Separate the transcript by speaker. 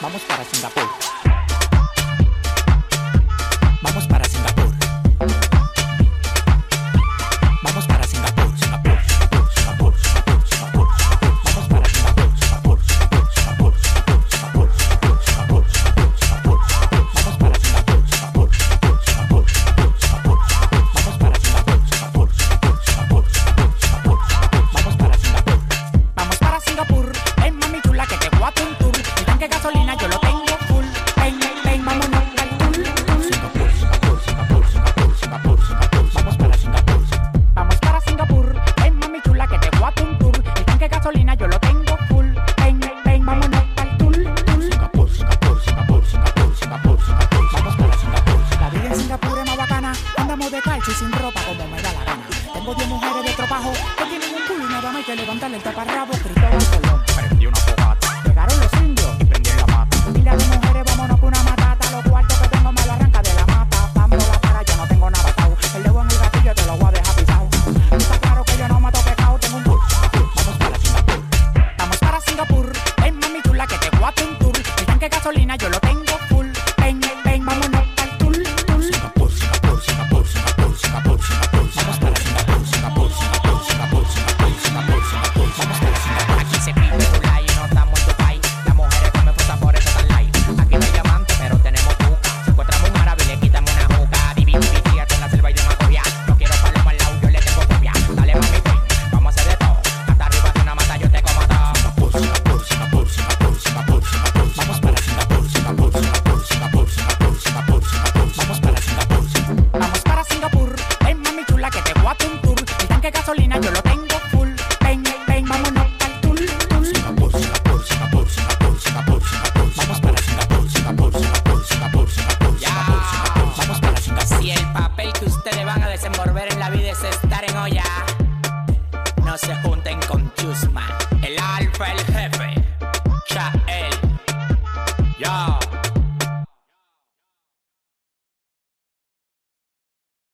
Speaker 1: Vamos para Singapur. Vamos para gasolina yo lo tengo full. Ven, ven, vámonos al tour, tour. Singapur, Singapur, Singapur, Singapur, Singapur, Singapur. Vamos para Singapur. La vida en Singapur es más bacana. Andamos de calcio y sin ropa como me da la gana. Tengo 10 mujeres de tropajo que tienen un culo y nada más hay que levantarle el taparrabo. Gritó un colón. Prendí una a Tuntur. El tanque de gasolina yo lo tengo. yo lo tengo full. Ven, ven, vámonos
Speaker 2: Si el papel que ustedes van a desenvolver en la vida es estar en olla, no se junten con Chusma, el alfa, el